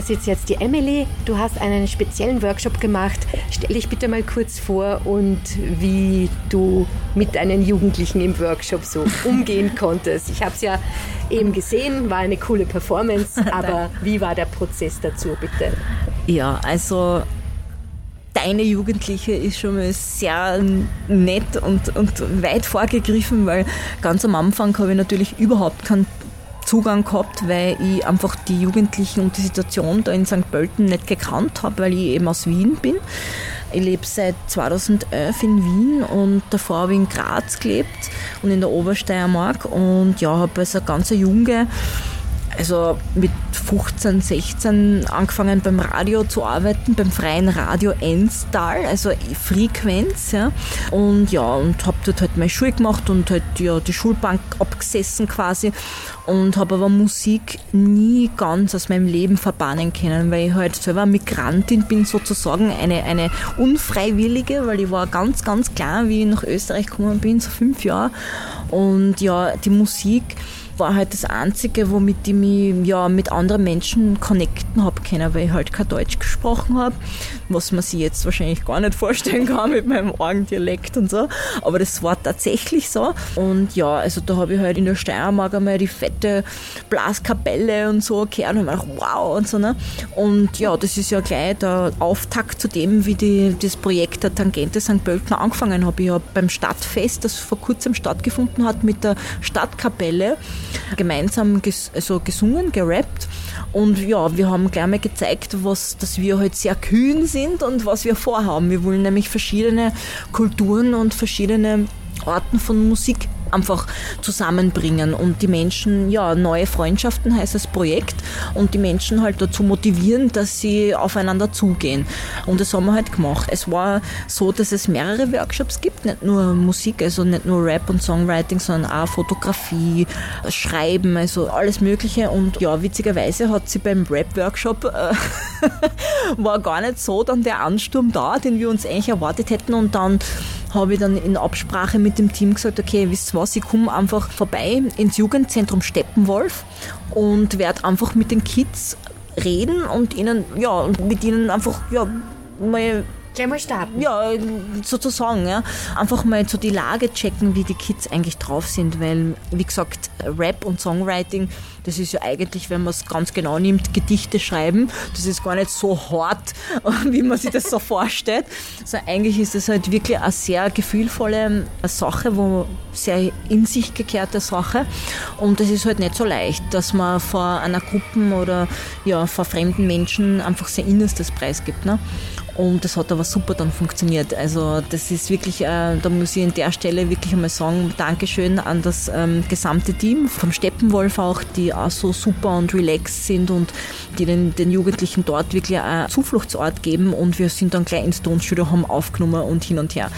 Sitzt jetzt die Emily. Du hast einen speziellen Workshop gemacht. Stell dich bitte mal kurz vor und wie du mit deinen Jugendlichen im Workshop so umgehen konntest. Ich habe es ja eben gesehen, war eine coole Performance, aber wie war der Prozess dazu, bitte? Ja, also deine Jugendliche ist schon mal sehr nett und, und weit vorgegriffen, weil ganz am Anfang habe ich natürlich überhaupt keinen Zugang gehabt, weil ich einfach die Jugendlichen und die Situation da in St. Pölten nicht gekannt habe, weil ich eben aus Wien bin. Ich lebe seit 2011 in Wien und davor habe ich in Graz gelebt und in der Obersteiermark und ja, habe als eine ganz junge also mit 15, 16 angefangen beim Radio zu arbeiten, beim freien Radio Enstal, also Frequenz, ja. Und ja, und habe dort halt meine Schule gemacht und halt ja die Schulbank abgesessen quasi und habe aber Musik nie ganz aus meinem Leben verbannen können, weil ich halt selber Migrantin bin sozusagen, eine, eine unfreiwillige, weil ich war ganz, ganz klein, wie ich nach Österreich gekommen bin, so fünf Jahre. Und ja, die Musik war halt das Einzige, womit ich mich ja, mit anderen Menschen connecten habe können, weil ich halt kein Deutsch gesprochen habe, was man sich jetzt wahrscheinlich gar nicht vorstellen kann mit meinem Orgendialekt und so. Aber das war tatsächlich so. Und ja, also da habe ich halt in der Steiermark einmal die fette Blaskapelle und so gehört und gedacht, wow und so. Ne? Und ja, das ist ja gleich der Auftakt zu dem, wie die, das Projekt der Tangente St. Pölten angefangen habe. Ich habe beim Stadtfest, das vor kurzem stattgefunden hat, mit der Stadtkapelle gemeinsam ges also gesungen, gerappt. Und ja, wir haben gleich mal gezeigt, was, dass wir halt sehr kühn sind und was wir vorhaben. Wir wollen nämlich verschiedene Kulturen und verschiedene Arten von Musik einfach zusammenbringen und die Menschen, ja, neue Freundschaften heißt das Projekt und die Menschen halt dazu motivieren, dass sie aufeinander zugehen. Und das haben wir halt gemacht. Es war so, dass es mehrere Workshops gibt, nicht nur Musik, also nicht nur Rap und Songwriting, sondern auch Fotografie, Schreiben, also alles Mögliche. Und ja, witzigerweise hat sie beim Rap-Workshop äh, war gar nicht so dann der Ansturm da, den wir uns eigentlich erwartet hätten und dann habe ich dann in Absprache mit dem Team gesagt, okay, wisst ihr was, ich komme einfach vorbei ins Jugendzentrum Steppenwolf und werde einfach mit den Kids reden und ihnen, ja, mit ihnen einfach, ja, mal Gleich mal starten. Ja, sozusagen. Ja. Einfach mal so die Lage checken, wie die Kids eigentlich drauf sind, weil, wie gesagt, Rap und Songwriting, das ist ja eigentlich, wenn man es ganz genau nimmt, Gedichte schreiben. Das ist gar nicht so hart, wie man sich das so vorstellt. Also eigentlich ist es halt wirklich eine sehr gefühlvolle Sache, wo sehr in sich gekehrte Sache. Und es ist halt nicht so leicht, dass man vor einer Gruppe oder ja, vor fremden Menschen einfach sein Innerstes preisgibt. Ne? Und das hat aber super dann funktioniert. Also das ist wirklich, äh, da muss ich an der Stelle wirklich einmal sagen, Dankeschön an das ähm, gesamte Team vom Steppenwolf auch, die auch so super und relaxed sind und die den, den Jugendlichen dort wirklich einen Zufluchtsort geben. Und wir sind dann gleich ins Tonstudio, haben aufgenommen und hin und her.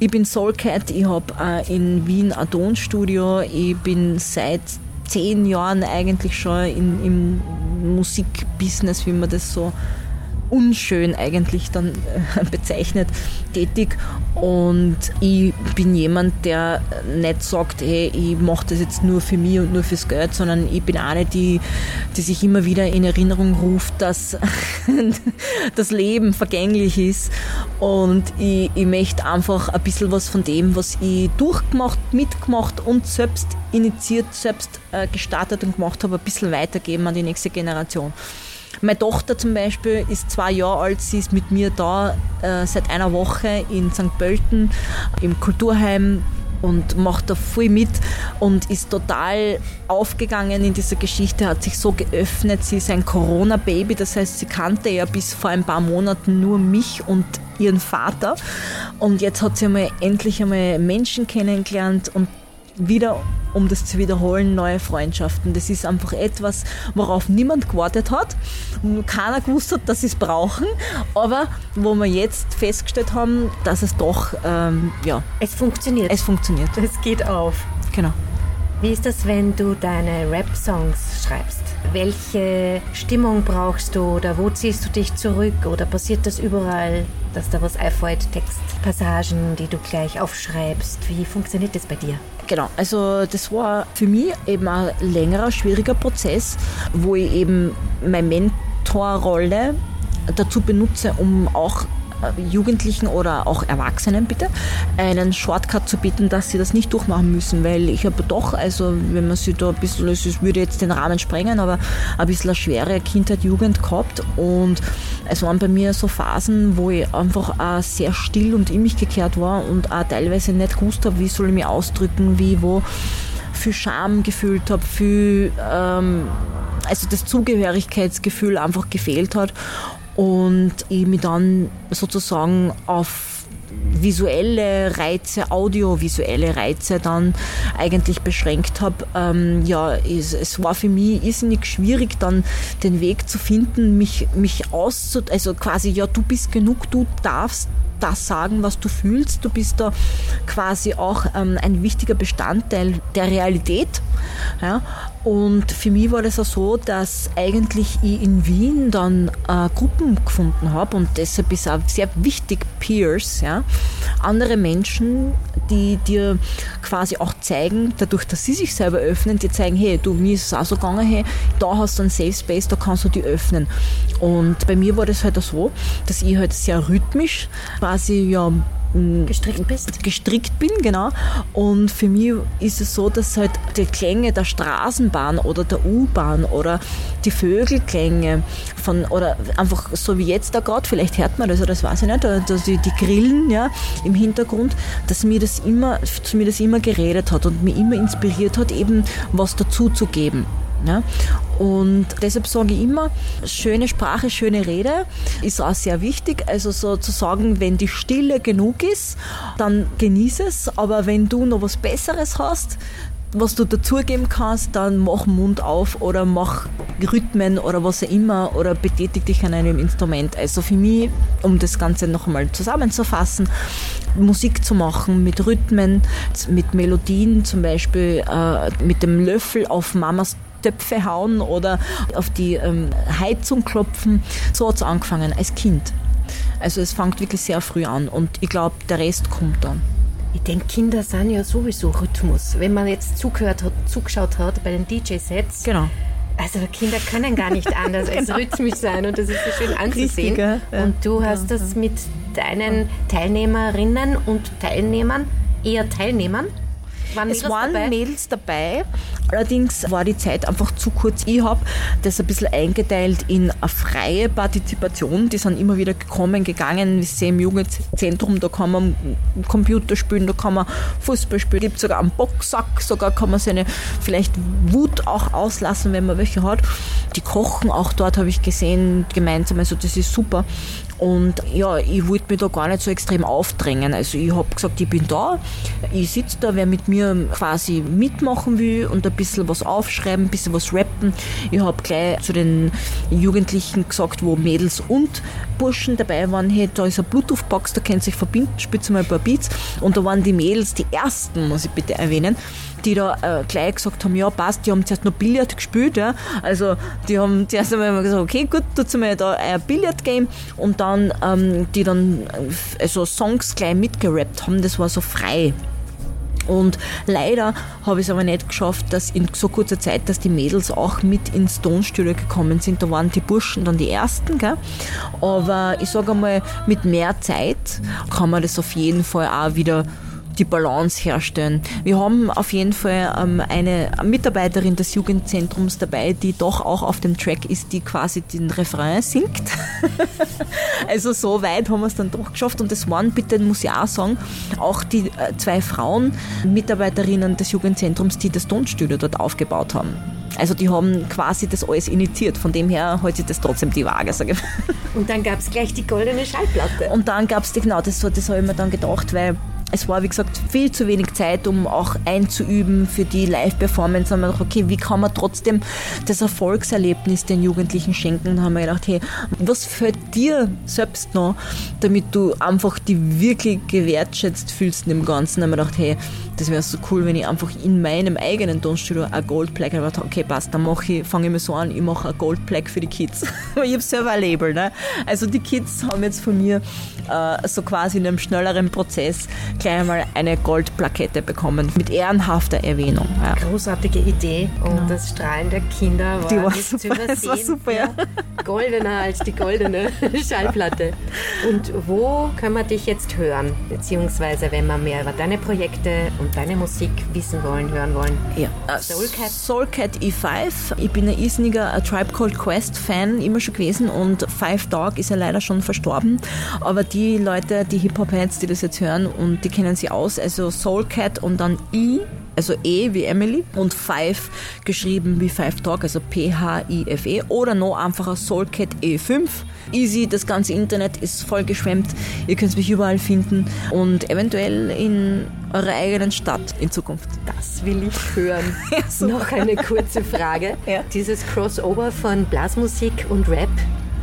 Ich bin Soulcat, ich habe äh, in Wien ein Tonstudio, ich bin seit zehn Jahren eigentlich schon in, im Musikbusiness, wie man das so unschön eigentlich dann äh, bezeichnet, tätig. Und ich bin jemand, der nicht sagt, hey, ich mache das jetzt nur für mich und nur fürs Geld, sondern ich bin eine, die, die sich immer wieder in Erinnerung ruft, dass das Leben vergänglich ist. Und ich, ich möchte einfach ein bisschen was von dem, was ich durchgemacht, mitgemacht und selbst initiiert, selbst äh, gestartet und gemacht habe, ein bisschen weitergeben an die nächste Generation. Meine Tochter zum Beispiel ist zwei Jahre alt, sie ist mit mir da äh, seit einer Woche in St. Pölten im Kulturheim und macht da viel mit und ist total aufgegangen in dieser Geschichte, hat sich so geöffnet. Sie ist ein Corona-Baby, das heißt, sie kannte ja bis vor ein paar Monaten nur mich und ihren Vater. Und jetzt hat sie einmal endlich einmal Menschen kennengelernt und wieder, um das zu wiederholen, neue Freundschaften. Das ist einfach etwas, worauf niemand gewartet hat, keiner gewusst hat, dass sie es brauchen, aber wo wir jetzt festgestellt haben, dass es doch, ähm, ja. Es funktioniert. Es funktioniert. Es geht auf. Genau. Wie ist das, wenn du deine Rap-Songs schreibst? Welche Stimmung brauchst du oder wo ziehst du dich zurück oder passiert das überall, dass da was einfällt, Textpassagen, die du gleich aufschreibst? Wie funktioniert das bei dir? Genau, also das war für mich eben ein längerer, schwieriger Prozess, wo ich eben mein Moderatorrolle dazu benutze, um auch Jugendlichen oder auch Erwachsenen bitte einen Shortcut zu bieten, dass sie das nicht durchmachen müssen, weil ich habe doch, also wenn man sich da ein bisschen, es würde jetzt den Rahmen sprengen, aber ein bisschen eine schwere Kindheit, Jugend gehabt. Und es waren bei mir so Phasen, wo ich einfach auch sehr still und in mich gekehrt war und auch teilweise nicht gewusst habe, wie soll ich mich ausdrücken, wie, wo. Viel Scham gefühlt habe, viel, ähm, also das Zugehörigkeitsgefühl einfach gefehlt hat und ich mich dann sozusagen auf visuelle Reize, audiovisuelle Reize dann eigentlich beschränkt habe. Ähm, ja, es, es, war für mich irrsinnig schwierig, dann den Weg zu finden, mich, mich auszu... Also quasi, ja, du bist genug, du darfst das sagen, was du fühlst. Du bist da quasi auch ähm, ein wichtiger Bestandteil der Realität. Ja? Und für mich war das auch so, dass eigentlich ich in Wien dann äh, Gruppen gefunden habe und deshalb ist auch sehr wichtig Peers, ja? andere Menschen, die dir quasi auch zeigen, dadurch, dass sie sich selber öffnen, die zeigen, hey, du, mir ist es auch so gegangen, hey, da hast du einen Safe Space, da kannst du die öffnen. Und bei mir war das halt auch so, dass ich halt sehr rhythmisch quasi ja gestrickt bist. Gestrickt bin, genau. Und für mich ist es so, dass halt die Klänge der Straßenbahn oder der U-Bahn oder die Vögelklänge von, oder einfach so wie jetzt da gerade, vielleicht hört man das, oder das weiß ich nicht, dass die, die Grillen ja, im Hintergrund, dass mir das immer, zu mir das immer geredet hat und mich immer inspiriert hat, eben was dazu zu geben. Ja? Und deshalb sage ich immer, schöne Sprache, schöne Rede ist auch sehr wichtig. Also sozusagen, wenn die Stille genug ist, dann genieße es. Aber wenn du noch was Besseres hast, was du dazugeben kannst, dann mach Mund auf oder mach Rhythmen oder was auch immer oder betätige dich an einem Instrument. Also für mich, um das Ganze noch einmal zusammenzufassen, Musik zu machen mit Rhythmen, mit Melodien, zum Beispiel äh, mit dem Löffel auf Mamas Töpfe hauen oder auf die ähm, Heizung klopfen. So hat es angefangen als Kind. Also es fängt wirklich sehr früh an und ich glaube, der Rest kommt dann. Ich denke, Kinder sind ja sowieso Rhythmus. Wenn man jetzt zugehört hat, zugeschaut hat bei den DJ-Sets. Genau. Also Kinder können gar nicht anders als genau. rhythmisch sein und das ist so schön anzusehen. Ja. Und du hast das mit deinen Teilnehmerinnen und Teilnehmern, eher Teilnehmern, waren es waren dabei? Mädels dabei, allerdings war die Zeit einfach zu kurz. Ich habe das ein bisschen eingeteilt in eine freie Partizipation. Die sind immer wieder gekommen, gegangen. Wir sehen im Jugendzentrum, da kann man Computer spielen, da kann man Fußball spielen. Es gibt sogar einen Boxsack, sogar kann man seine vielleicht Wut auch auslassen, wenn man welche hat. Die kochen auch dort, habe ich gesehen, gemeinsam. Also das ist super. Und ja, ich wollte mich da gar nicht so extrem aufdrängen. Also ich habe gesagt, ich bin da, ich sitze da, wer mit mir quasi mitmachen will und ein bisschen was aufschreiben, ein bisschen was rappen. Ich habe gleich zu den Jugendlichen gesagt, wo Mädels und Burschen dabei waren, hey, da ist eine Bluetooth-Box, da könnt ihr sich verbinden, spielt mal ein paar Beats. Und da waren die Mädels die ersten, muss ich bitte erwähnen, die da äh, gleich gesagt haben, ja passt, die haben zuerst noch Billard gespielt, ja. Also die haben zuerst einmal gesagt, okay, gut, tut mir da ein Billard-Game und dann ähm, die dann also Songs gleich mitgerappt haben, das war so frei. Und leider habe ich es aber nicht geschafft, dass in so kurzer Zeit, dass die Mädels auch mit ins Tonstudio gekommen sind. Da waren die Burschen dann die ersten. Gell? Aber ich sage einmal, mit mehr Zeit kann man das auf jeden Fall auch wieder die Balance herstellen. Wir haben auf jeden Fall ähm, eine Mitarbeiterin des Jugendzentrums dabei, die doch auch auf dem Track ist, die quasi den Refrain singt. also so weit haben wir es dann doch geschafft und das waren bitte, muss ich auch sagen, auch die äh, zwei Frauen, Mitarbeiterinnen des Jugendzentrums, die das Tonstudio dort aufgebaut haben. Also die haben quasi das alles initiiert. Von dem her hält sich das trotzdem die Waage, sage ich. Und dann gab es gleich die goldene Schallplatte. Und dann gab es die, genau, das, das habe ich mir dann gedacht, weil es war, wie gesagt, viel zu wenig Zeit, um auch einzuüben für die Live-Performance. Haben wir gedacht, okay, wie kann man trotzdem das Erfolgserlebnis den Jugendlichen schenken? Dann haben wir gedacht, hey, was fällt dir selbst noch, damit du einfach die wirklich gewertschätzt fühlst in dem Ganzen? Dann haben wir gedacht, hey, das wäre so cool, wenn ich einfach in meinem eigenen Tonstudio ein Goldplaque habe. Okay, passt, dann ich, fange ich mir so an, ich mache ein Goldplaque für die Kids. ich habe selber ein Label. Ne? Also die Kids haben jetzt von mir äh, so quasi in einem schnelleren Prozess gleich einmal eine Goldplakette bekommen mit ehrenhafter Erwähnung. Ja. Großartige Idee und ja. das Strahlen der Kinder war, die war super, zu übersehen. Das war super, ja. Goldener als die goldene Schallplatte. Und wo können wir dich jetzt hören? Beziehungsweise, wenn wir mehr über deine Projekte und deine Musik wissen wollen, hören wollen? Ja. Soulcat? Soulcat E5. Ich bin ein Isniger A Tribe Called Quest Fan immer schon gewesen und Five Dog ist ja leider schon verstorben. Aber die Leute, die Hip-Hop-Heads, die das jetzt hören und die kennen sie aus, also Soulcat und dann E also E wie Emily und Five geschrieben wie Five Talk, also P-H-I-F-E oder noch einfacher Soulcat E5. Easy, das ganze Internet ist voll geschwemmt, ihr könnt mich überall finden und eventuell in eurer eigenen Stadt in Zukunft. Das will ich hören. ja, noch eine kurze Frage. Ja. Dieses Crossover von Blasmusik und Rap,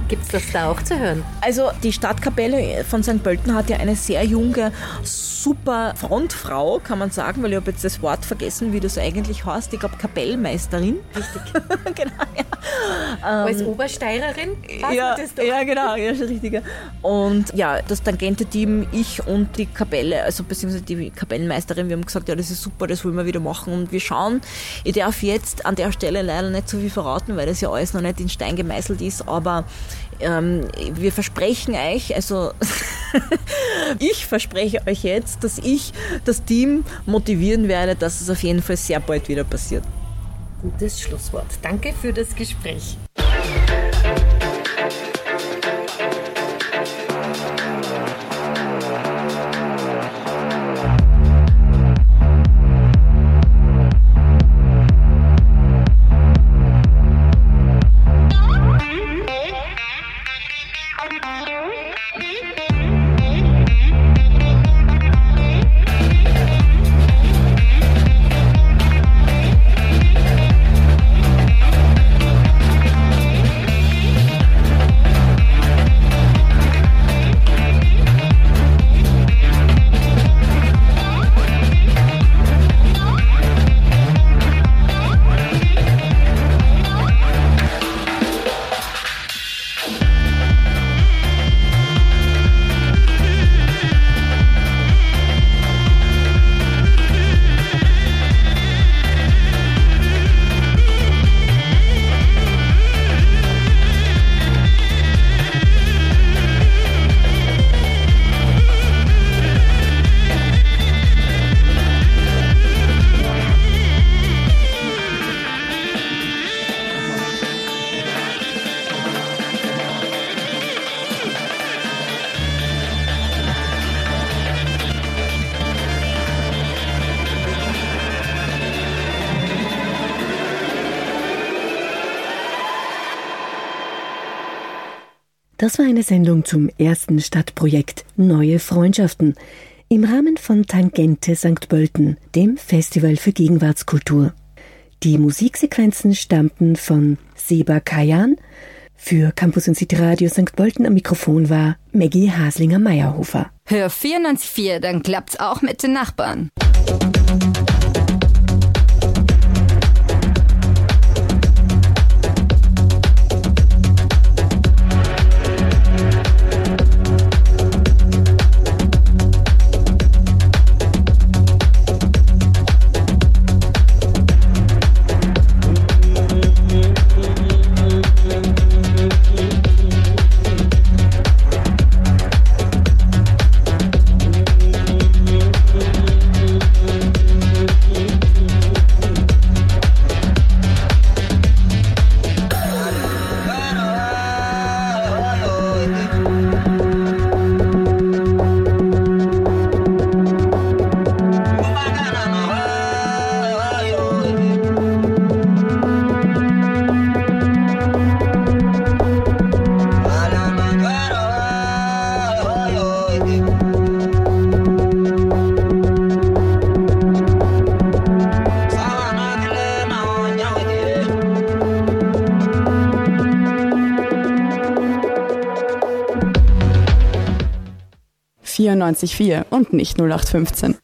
Gibt es das da auch zu hören? Also die Stadtkapelle von St. Pölten hat ja eine sehr junge, super Frontfrau, kann man sagen, weil ich habe jetzt das Wort vergessen, wie das eigentlich heißt. Ich glaube Kapellmeisterin. Richtig. genau, ja. Als ähm, Obersteirerin? Ja, ja, genau, ja, schon richtiger. Und ja, das Tangente-Team, ich und die Kapelle, also beziehungsweise die Kapellenmeisterin, wir haben gesagt, ja, das ist super, das wollen wir wieder machen und wir schauen. Ich darf jetzt an der Stelle leider nicht so viel verraten, weil das ja alles noch nicht in Stein gemeißelt ist, aber ähm, wir versprechen euch, also ich verspreche euch jetzt, dass ich das Team motivieren werde, dass es auf jeden Fall sehr bald wieder passiert. Gutes Schlusswort. Danke für das Gespräch. Das war eine Sendung zum ersten Stadtprojekt Neue Freundschaften im Rahmen von Tangente St. Pölten, dem Festival für Gegenwartskultur. Die Musiksequenzen stammten von Seba Kajan. Für Campus und City Radio St. Pölten am Mikrofon war Maggie Haslinger-Meyerhofer. Hör 94.4, dann klappt's auch mit den Nachbarn. 94.4 und nicht 0815.